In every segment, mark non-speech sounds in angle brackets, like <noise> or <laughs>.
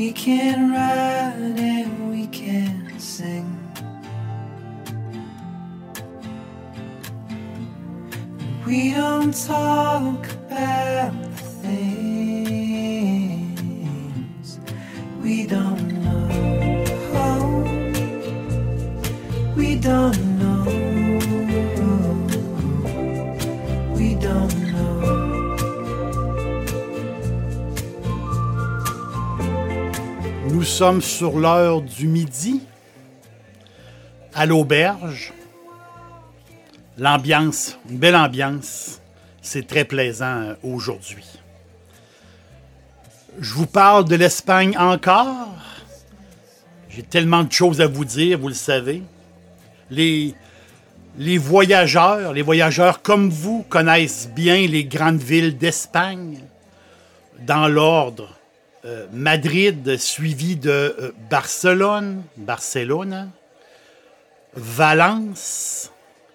We can ride and we can sing. We don't talk about sommes sur l'heure du midi, à l'auberge. L'ambiance, une belle ambiance. C'est très plaisant euh, aujourd'hui. Je vous parle de l'Espagne encore. J'ai tellement de choses à vous dire, vous le savez. Les, les voyageurs, les voyageurs comme vous connaissent bien les grandes villes d'Espagne. Dans l'ordre, euh, Madrid, suivi de euh, Barcelone, Barcelone, Valence,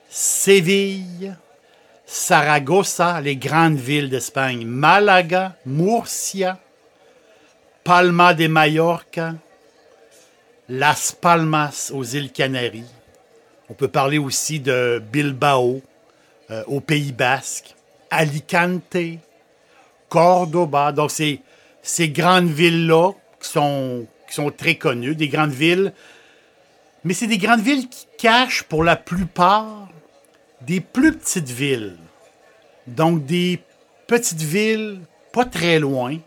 Séville, Saragossa, les grandes villes d'Espagne, Malaga, Murcia, Palma de Mallorca, Las Palmas aux îles Canaries. On peut parler aussi de Bilbao, euh, au Pays Basque, Alicante, Cordoba. Donc, c'est ces grandes villes-là qui sont, qui sont très connues, des grandes villes. Mais c'est des grandes villes qui cachent pour la plupart des plus petites villes. Donc, des petites villes pas très loin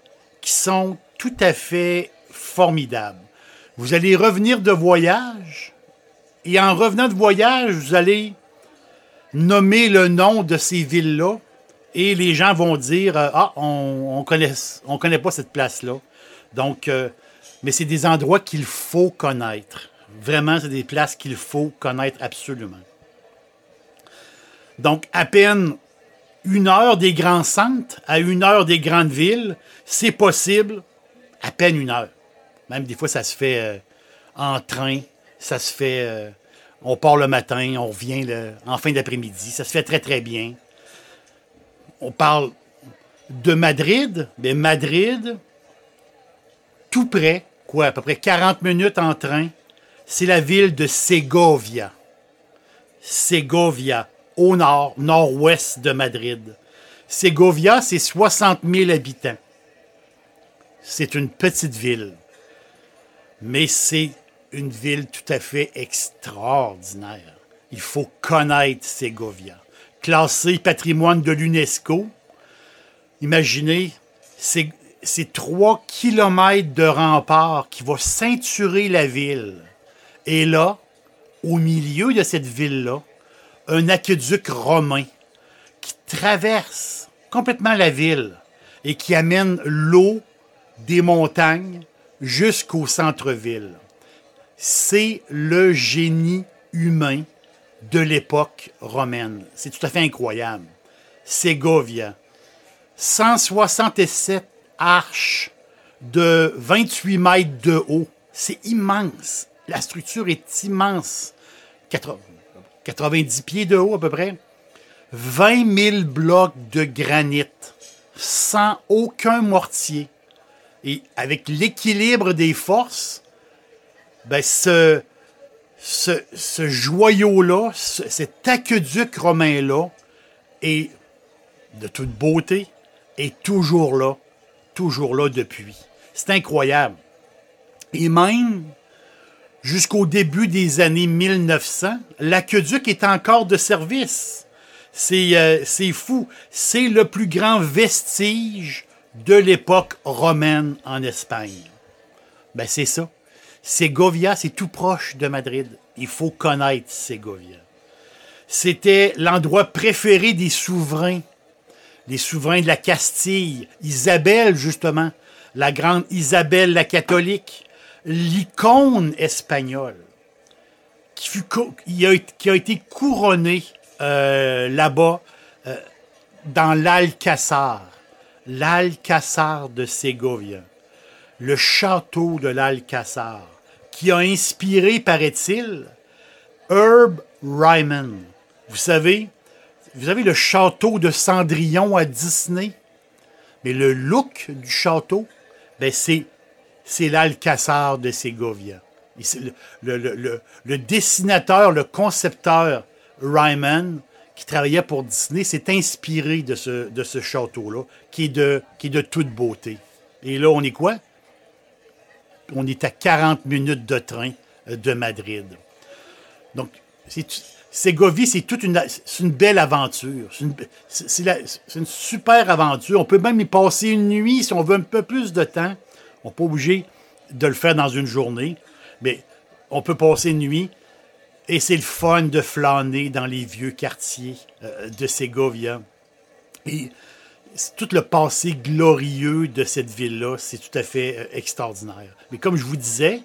qui sont tout à fait formidables. Vous allez revenir de voyage et en revenant de voyage, vous allez nommer le nom de ces villes-là et les gens vont dire euh, Ah, on ne connaît, on connaît pas cette place-là. Donc, euh, mais c'est des endroits qu'il faut connaître. Vraiment, c'est des places qu'il faut connaître absolument. Donc, à peine une heure des grands centres à une heure des grandes villes, c'est possible, à peine une heure. Même des fois, ça se fait euh, en train, ça se fait. on part le matin, on revient le- en fin d'après-midi. Ça se fait très, très bien. On parle de Madrid. Mais Madrid, tout près, quoi, à peu près 40 minutes en train, c'est la ville de Segovia. Segovia, au nord, nord-ouest de Madrid. Segovia, c'est 60 000 habitants. C'est une petite ville. Mais c'est une ville tout à fait extraordinaire. Il faut connaître Segovia. Classé patrimoine de l'UNESCO, imaginez, c'est trois kilomètres de rempart qui va ceinturer la ville. Et là, au milieu de cette ville-là, un aqueduc romain qui traverse complètement la ville et qui amène l'eau des montagnes jusqu'au centre-ville. C'est le génie humain de l'époque romaine. C'est tout à fait incroyable. Ségovia. 167 arches de 28 mètres de haut. C'est immense. La structure est immense. 80 90 pieds de haut à peu près. 20 000 blocs de granit sans aucun mortier. Et avec l'équilibre des forces, ben ce, ce, joyau-là, ce- cet aqueduc romain-là, est de toute beauté, est toujours là, toujours là depuis. C'est incroyable. Et même jusqu'au début des années 1900, l'aqueduc est encore de service. C'est euh, c'est fou. C'est le plus grand vestige de l'époque romaine en Espagne. Ben c'est ça. Ségovia, c'est tout proche de Madrid. Il faut connaître Ségovia. C'était l'endroit préféré des souverains, les souverains de la Castille. Isabelle, justement, la grande Isabelle la catholique, l'icône espagnole, qui, a, été couronnée euh, là-bas euh, dans l'Alcazar, l'Alcazar de Ségovia, le château de l'Alcazar, qui a inspiré, paraît-il, Herb Ryman. Vous savez, vous avez le château de Cendrillon à Disney, mais le look du château, ben c'est, c'est l'Alcazar de le, le, le, dessinateur, le concepteur Ryman, qui travaillait pour Disney, s'est inspiré de ce, de ce château-là, qui, est de, qui est de toute beauté. Et là, on est quoi? On est à 40 minutes de train euh, de Madrid. Donc, Ségovie, c'est toute une, belle aventure. C'est une, une, super aventure. On peut même y passer une nuit si on veut un peu plus de temps. On n'est pas obligé de le faire dans une journée, mais on peut passer une nuit. Et c'est le fun de flâner dans les vieux quartiers euh, de Ségovia. Tout le passé glorieux de cette ville-là, c'est tout à fait euh, extraordinaire. Mais comme je vous disais,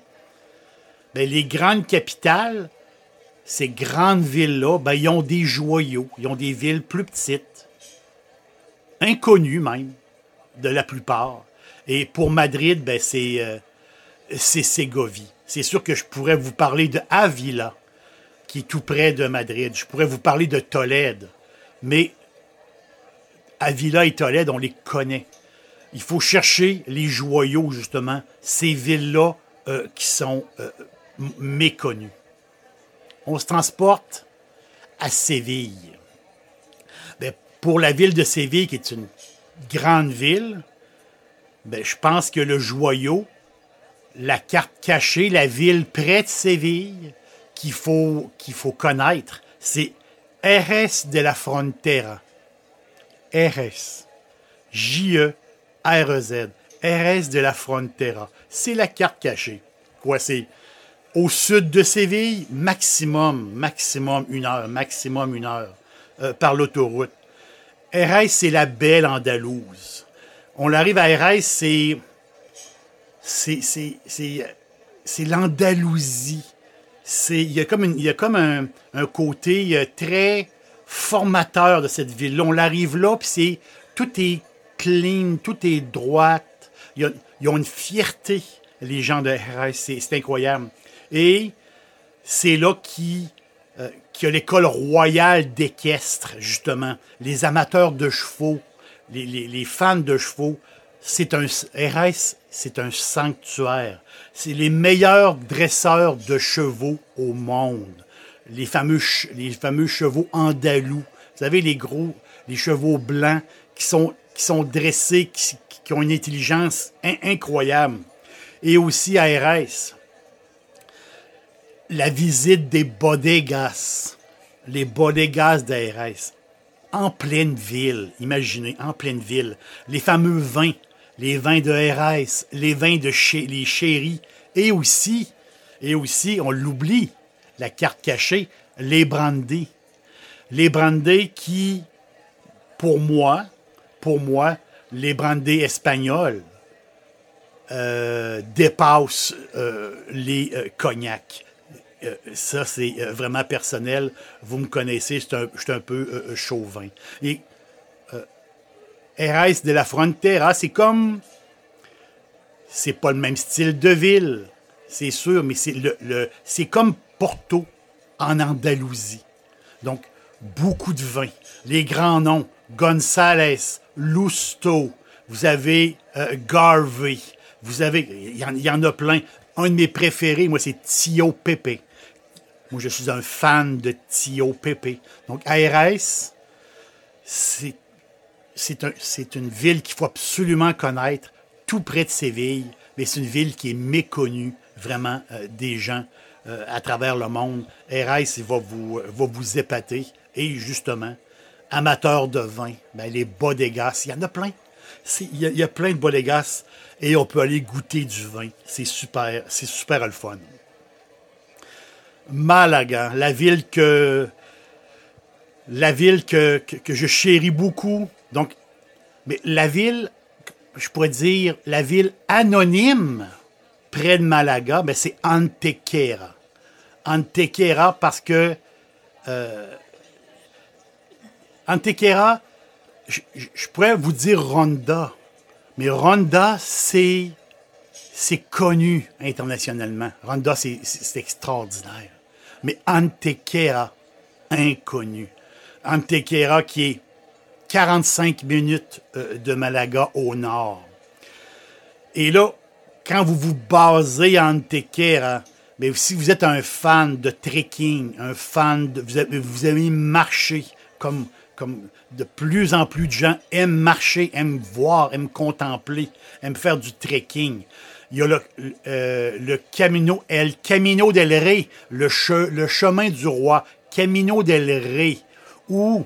ben, les grandes capitales, ces grandes villes-là, ben, ils ont des joyaux. Ils ont des villes plus petites, inconnues même, de la plupart. Et pour Madrid, ben, c'est euh, Ségovie. C'est sûr que je pourrais vous parler de Avila, qui est tout près de Madrid. Je pourrais vous parler de Tolède. Mais Avila et Tolède, on les connaît. Il faut chercher les joyaux, justement, ces villes-là euh, qui sont euh, méconnues on se transporte à Séville. Ben, pour la ville de Séville, qui est une grande ville, ben, je pense que le joyau, la carte cachée, la ville près de Séville, qu'il faut, qu'il faut connaître, c'est RS de la Frontera. RS. J-E-R-E-Z. RS de la Frontera. C'est la carte cachée. Quoi, c'est au sud de Séville, maximum, maximum une heure, maximum une heure euh, par l'autoroute. RS, c'est la belle Andalouse. On arrive à RS, c'est. C'est l'Andalousie. Il y a comme, une, y a comme un, un, côté euh, très formateur de cette ville. On arrive là, puis c'est. Tout est clean, tout est droite. Ils ont une fierté, les gens de RS. C'est incroyable. Et c'est là qui, euh, a l'école royale d'équestre, justement. Les amateurs de chevaux, les, fans de chevaux, c'est un RS, c'est un sanctuaire. C'est les meilleurs dresseurs de chevaux au monde. Les fameux, les fameux chevaux andalous. Vous savez, les gros, les chevaux blancs qui sont, qui sont dressés, qui, qui ont une intelligence incroyable. Et aussi RS la visite des bodegas, les bodegas d'ARS, en pleine ville, imaginez, en pleine ville, les fameux vins, les vins de les vins de chez les chéris, et aussi, et aussi, on l'oublie, la carte cachée, les brandés. Les brandés qui, pour moi, pour moi, les brandés espagnols euh, dépassent euh, les euh, cognacs. Ça, c'est vraiment personnel. Vous me connaissez, je suis un, peu chauvin. Et RS de la Frontera, c'est comme. C'est pas le même style de ville, c'est sûr, mais c'est le, c'est comme Porto en Andalousie. Donc, beaucoup de vins. Les grands noms Gonzales, Lusto, vous avez Garvey, vous avez. Il y, y, en a plein. Un de mes préférés, moi, c'est Tio Pepe. Moi, je suis un fan de Tio Pepe. Donc, ARS, c'est, une ville qu'il faut absolument connaître, tout près de Séville, mais c'est une ville qui est méconnue vraiment euh, des gens euh, à travers le monde. RS va vous, va vous épater. Et justement, amateurs de vin, ben, les bodegas, il y en a plein. Il y, a- il plein de bodegas et on peut aller goûter du vin. C'est super, c'est super le fun. Malaga, la ville que la ville que je chéris beaucoup. Donc, mais la ville, je pourrais dire, la ville anonyme près de Malaga, ben c'est Antequera. Antequera parce que euh, Antequera, je, pourrais vous dire Ronda, mais Ronda, c'est c'est connu internationalement. Ronda, c'est extraordinaire. Mais Antequera, inconnu. Antequera qui est 45 minutes euh, de Malaga au nord. Et là, quand vous vous basez à Antequera, mais si vous êtes un fan de trekking, un fan de. Vous avez, vous aimez marcher, comme, comme de plus en plus de gens aiment marcher, aiment voir, aiment contempler, aiment faire du trekking. Il y a le, euh, le Camino, El Camino del Rey, le, che- le chemin du roi, Camino del Rey, ou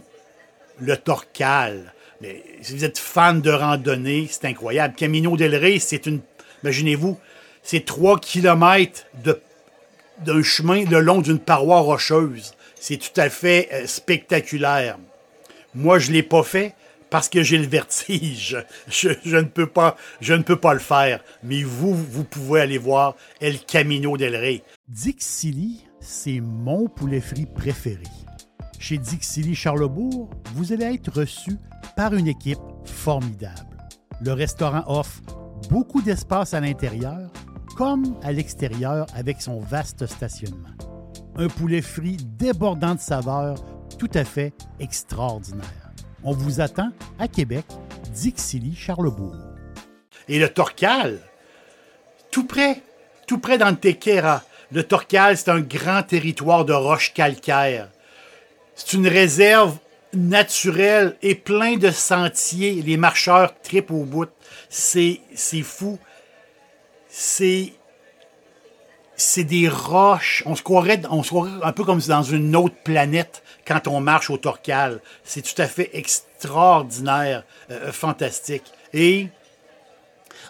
le Torcal. Mais si vous êtes fan de randonnée, c'est incroyable. Camino del Rey, c'est une. Imaginez-vous, c'est 3 kilomètres de, d'un chemin le long d'une paroi rocheuse. C'est tout à fait euh, spectaculaire. Moi, je ne l'ai pas fait parce que j'ai le vertige. <laughs> Je, je ne peux pas, je ne peux pas le faire. Mais vous, vous pouvez aller voir El Camino del Rey. Dixili, c'est mon poulet frit préféré. Chez Dixili Charlebourg, vous allez être reçu par une équipe formidable. Le restaurant offre beaucoup d'espace à l'intérieur comme à l'extérieur avec son vaste stationnement. Un poulet frit débordant de saveurs tout à fait extraordinaire. On vous attend à Québec, Dixilly, Charlebourg. Et le Torcal, tout près, tout près d'Antequera. Le Torcal, c'est un grand territoire de roches calcaires. C'est une réserve naturelle et plein de sentiers. Les marcheurs tripent au bout. C'est, fou. C'est, c'est des roches. On se, croirait, on se croirait un peu comme dans une autre planète quand on marche au Torcal. C'est tout à fait extraordinaire, euh, fantastique. Et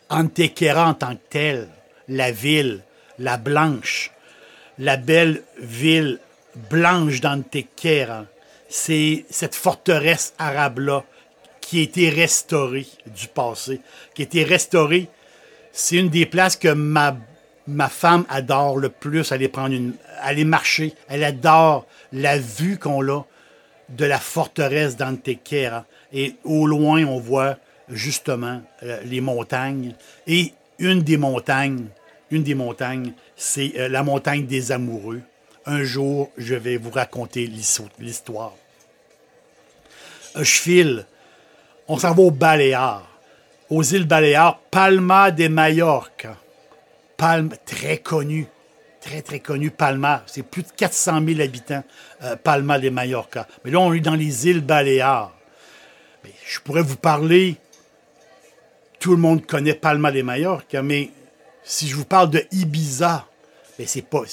Antequera en tant que telle, la ville, la blanche, la belle ville blanche d'Antequera, c'est cette forteresse arabe-là qui a été restaurée du passé, qui a été restaurée. C'est une des places que ma, femme adore le plus, aller prendre une, marcher. Elle adore la vue qu'on a de la forteresse d'Antequera. Et au loin, on voit justement euh, les montagnes. Et une des montagnes, une des montagnes, c'est euh, la montagne des amoureux. Un jour, je vais vous raconter l'histo- l'histoire. Euh, Je. On s'en va aux Baléares. Aux îles Baléares, Palma de Mallorca. Palma, très connu. Très, très connu, Palma. C'est plus de 400 000 habitants, euh, Palma de Mallorca. Mais là, on est dans les îles Baléares. Je pourrais vous parler. Tout le monde connaît Palma de Mallorca, mais si je vous parle de Ibiza, mais c'est pas.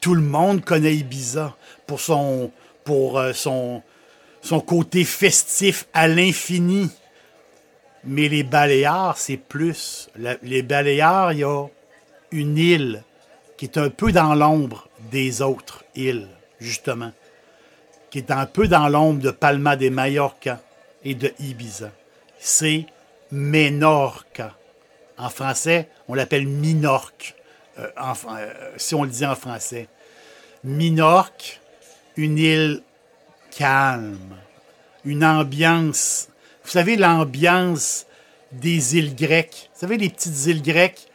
Tout le monde connaît Ibiza pour son, pour euh, son, son côté festif à l'infini. Mais les Baléares, c'est plus. Les Baléares, il y a une île qui est un peu dans l'ombre des autres îles, justement. Qui est un peu dans l'ombre de Palma de Mallorca et de Ibiza. C'est Menorca. En français, on l'appelle Minorque, euh, euh, si on le dit en français. Minorque, une île calme, une ambiance. Vous savez, l'ambiance des îles grecques. Vous savez, les petites îles grecques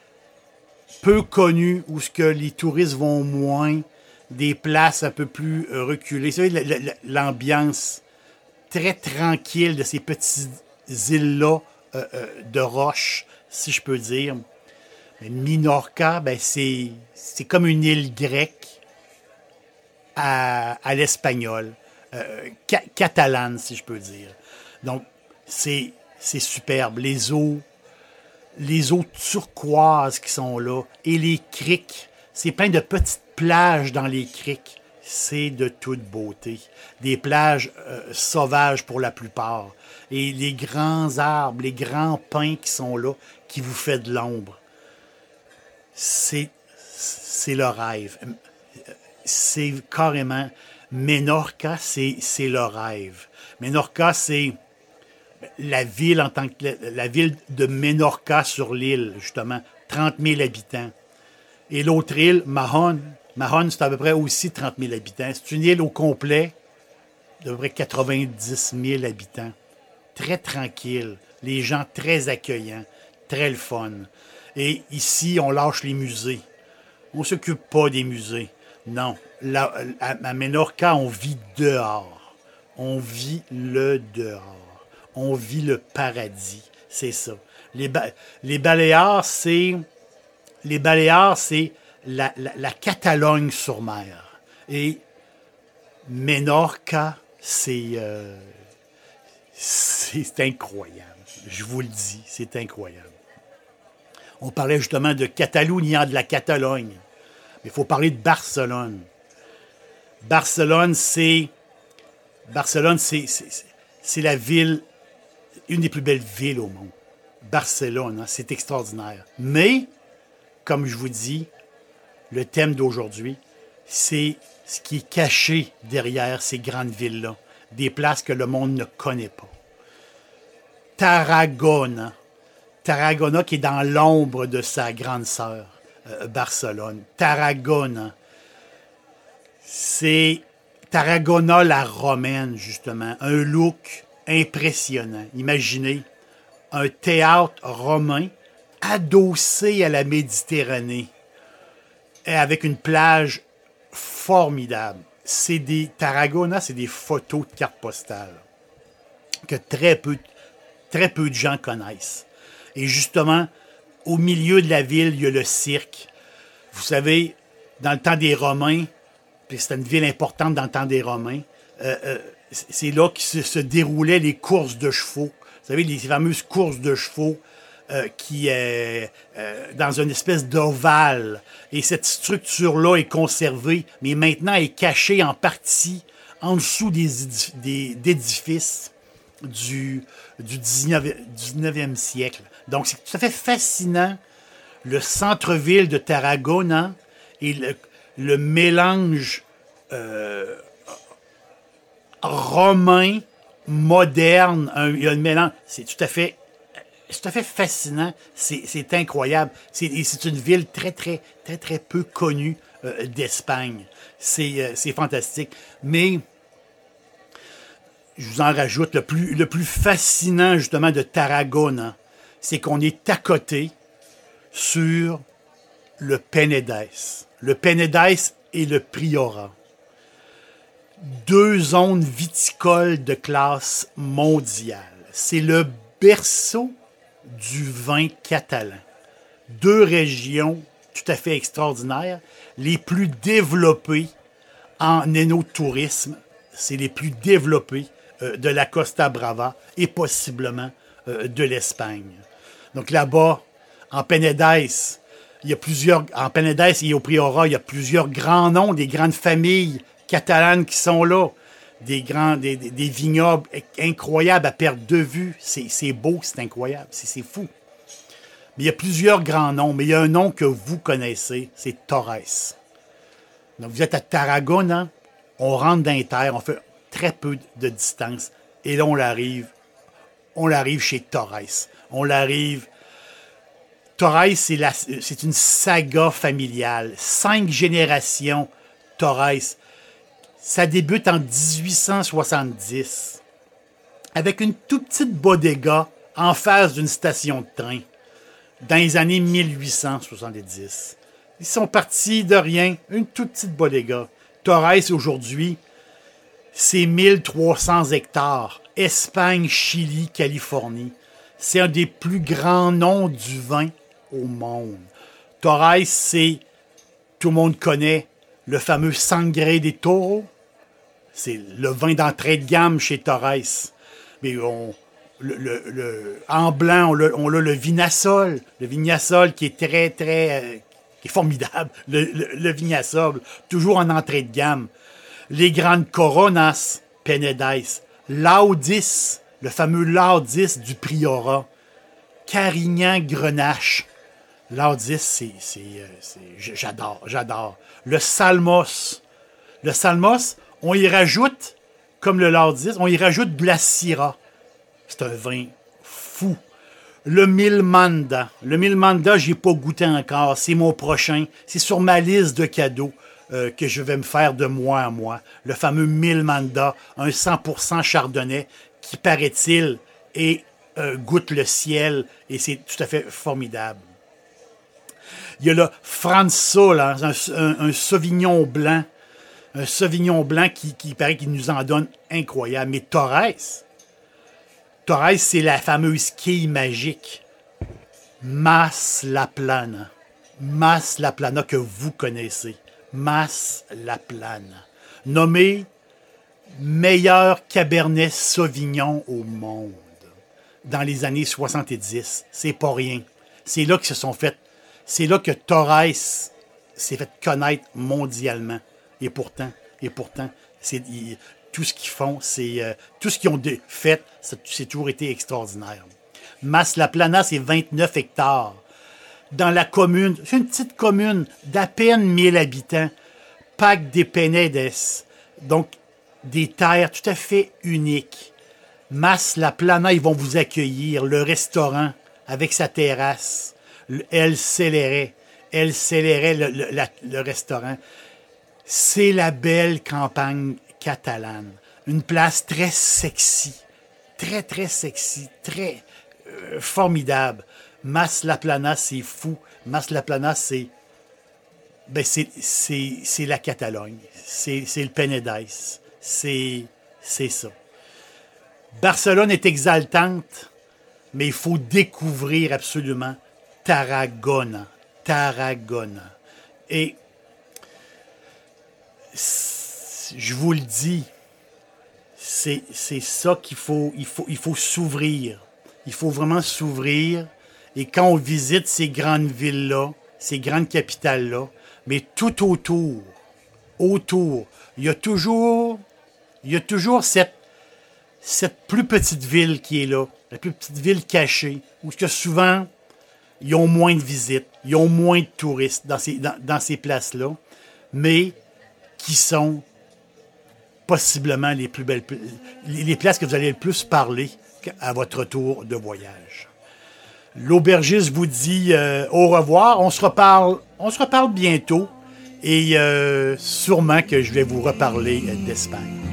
peu connues où ce que les touristes vont moins, des places un peu plus euh, reculées. Vous savez, la- la- la- l'ambiance très tranquille de ces petites îles-là euh, euh, de roches, si je peux dire. Minorca, ben c'est, comme une île grecque à l'espagnol, euh, ca- catalane, si je peux dire. Donc, c'est, superbe. Les eaux, les eaux turquoises qui sont là et les criques. C'est plein de petites plages dans les criques. c'est de toute beauté. Des plages euh, sauvages pour la plupart. Et les grands arbres, les grands pins qui sont là, qui vous fait de l'ombre. C'est, c'est le rêve. C'est carrément. Menorca, c'est, le rêve. Menorca, c'est la ville en tant que la ville de Menorca sur l'île, justement, 30 000 habitants. Et l'autre île, Mahon, Mahon, c'est à peu près aussi 30 000 habitants. C'est une île au complet d'à peu près 90 000 habitants. Très tranquille, les gens très accueillants, très le fun. Et ici, on lâche les musées. On ne s'occupe pas des musées. Non. Là, à Menorca, on vit dehors. On vit le dehors. On vit le paradis. C'est ça. Les, les Baléares, c'est. Les Baléares, c'est la, Catalogne sur mer. Et Menorca, euh, c'est c'est incroyable. Je vous le dis, c'est incroyable. On parlait justement de Catalunya, de la Catalogne. Il faut parler de Barcelone. Barcelone, c'est. Barcelone, c'est la ville, une des plus belles villes au monde. Barcelone, hein, c'est extraordinaire. Mais, comme je vous dis, le thème d'aujourd'hui, c'est ce qui est caché derrière ces grandes villes-là, des places que le monde ne connaît pas. Tarragona. Tarragona qui est dans l'ombre de sa grande sœur, euh, Barcelone. Tarragona. C'est Tarragona la romaine, justement. Un look impressionnant. Imaginez un théâtre romain adossé à la Méditerranée avec une plage formidable. C'est des Tarragona, c'est des photos de cartes postales que très peu de gens connaissent. Et justement, au milieu de la ville, il y a le cirque. Vous savez, dans le temps des Romains, puis c'était une ville importante dans le temps des Romains, euh, euh, c'est là que se, déroulaient les courses de chevaux. Vous savez, les fameuses courses de chevaux euh, qui est dans une espèce d'ovale. Et cette structure-là est conservée, mais maintenant est cachée en partie en dessous des, édifices du, du 19e, siècle. Donc, c'est tout à fait fascinant, le centre-ville de Tarragona et le, mélange euh, romain, moderne, il y a un mélange, c'est tout à fait tout à fait fascinant. C'est incroyable. C'est une ville très, très, très, très peu connue euh, d'Espagne. Euh, c'est fantastique. Mais je vous en rajoute, le plus, le plus fascinant justement de Tarragona, c'est qu'on est à côté sur le Penedès. Le Penedès et le Priorat. Deux zones viticoles de classe mondiale. C'est le berceau du vin catalan. Deux régions tout à fait extraordinaires, les plus développées en énotourisme, c'est les plus développées euh, de la Costa Brava et possiblement euh, de l'Espagne. Donc là-bas, en Penedès, il y a plusieurs, en Penedès et au Priorat, il y a plusieurs grands noms, des grandes familles catalanes qui sont là des grands, vignobles incroyables à perdre de vue. C'est beau, c'est incroyable, c'est fou. Mais il y a plusieurs grands noms, mais il y a un nom que vous connaissez, c'est Torres. Donc vous êtes à Tarragona, on rentre dans les terres, on fait très peu de distance, et là on l'arrive, on l'arrive chez Torres. On l'arrive. Torres, c'est une saga familiale. Cinq générations Torres ça débute en 1870 avec une toute petite bodega en face d'une station de train dans les années 1870. Ils sont partis de rien, une toute petite bodega. Torres, aujourd'hui, c'est 1300 hectares. Espagne, Chili, Californie. C'est un des plus grands noms du vin au monde. Torres, c'est, tout le monde connaît, le fameux Sangre des Taureaux, c'est le vin d'entrée de gamme chez Torres. Mais on, en blanc, on a, le Vinasol. Le Vignasol qui est très, très. Euh, qui est formidable. <laughs> Le, Vignasol, toujours en entrée de gamme. les grandes Coronas, Penedès, Laudis, le fameux Laudis du Priorat, Carignan, Grenache. Laudis, c'est, euh, j'adore, j'adore. Le Salmos. Le Salmos, on y rajoute, comme le Laudis, on y rajoute de. C'est un vin fou. Le Milmanda. Le Milmanda, j'ai pas goûté encore. C'est mon prochain. C'est sur ma liste de cadeaux euh, que je vais me faire de mois à mois. Le fameux Milmanda, un 100% chardonnay qui, paraît-il, et euh, goûte le ciel et c'est tout à fait formidable. Il y a le Franzo, là, un, Sauvignon blanc. Un Sauvignon blanc qui, paraît qu'il nous en donne incroyable. Mais Torres, Torres, c'est la fameuse quille magique. Mas La Plana. Mas La Plana que vous connaissez. Mas La Plana. Nommé meilleur Cabernet Sauvignon au monde dans les années 70. C'est pas rien. C'est là que se sont fait. C'est là que Torres s'est fait connaître mondialement. Et pourtant, et pourtant, c'est tout ce qu'ils font, c'est euh, tout ce qu'ils ont fait, c'est toujours été extraordinaire. Mas La Plana, c'est 29 hectares. Dans la commune, c'est une petite commune d'à peine 1000 habitants, Pac des Penedes. Donc, des terres tout à fait uniques. Mas La Plana, ils vont vous accueillir. Le restaurant avec sa terrasse. Le El Céléré. El Céléré, le, restaurant. C'est la belle campagne catalane. Une place très sexy. Très, très sexy. Très euh, formidable. Mas La Plana, c'est fou. Mas La Plana, c'est ben c'est, la Catalogne. C'est, c'est le Penedès. C'est, ça. Barcelone est exaltante, mais il faut découvrir absolument Tarragona. Tarragona. Et je vous le dis, c'est, ça qu'il faut, il faut, faut s'ouvrir. Il faut vraiment s'ouvrir. Et quand on visite ces grandes villes-là, ces grandes capitales-là, mais tout autour, autour, il y a toujours, il y a toujours cette, plus petite ville qui est là, la plus petite ville cachée, où que souvent, ils ont moins de visites, ils ont moins de touristes dans ces, places-là, mais qui sont possiblement les plus belles, les, places que vous allez le plus parler à votre retour de voyage. L'aubergiste vous dit euh, au revoir. On se reparle, on se reparle bientôt et euh, sûrement que je vais vous reparler euh, d'Espagne.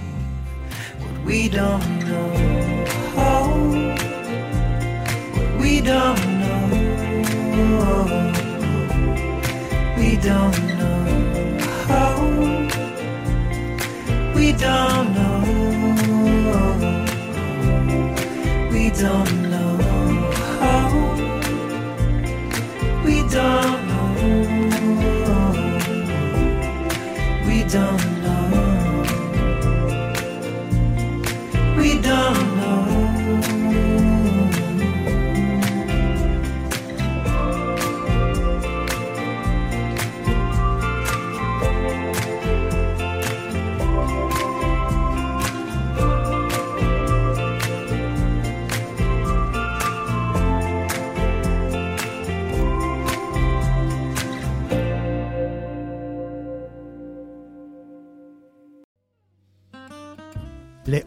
We don't know. Oh, what oh, oh, we don't know. We don't know. We don't know. We don't know. We don't know. We don't done.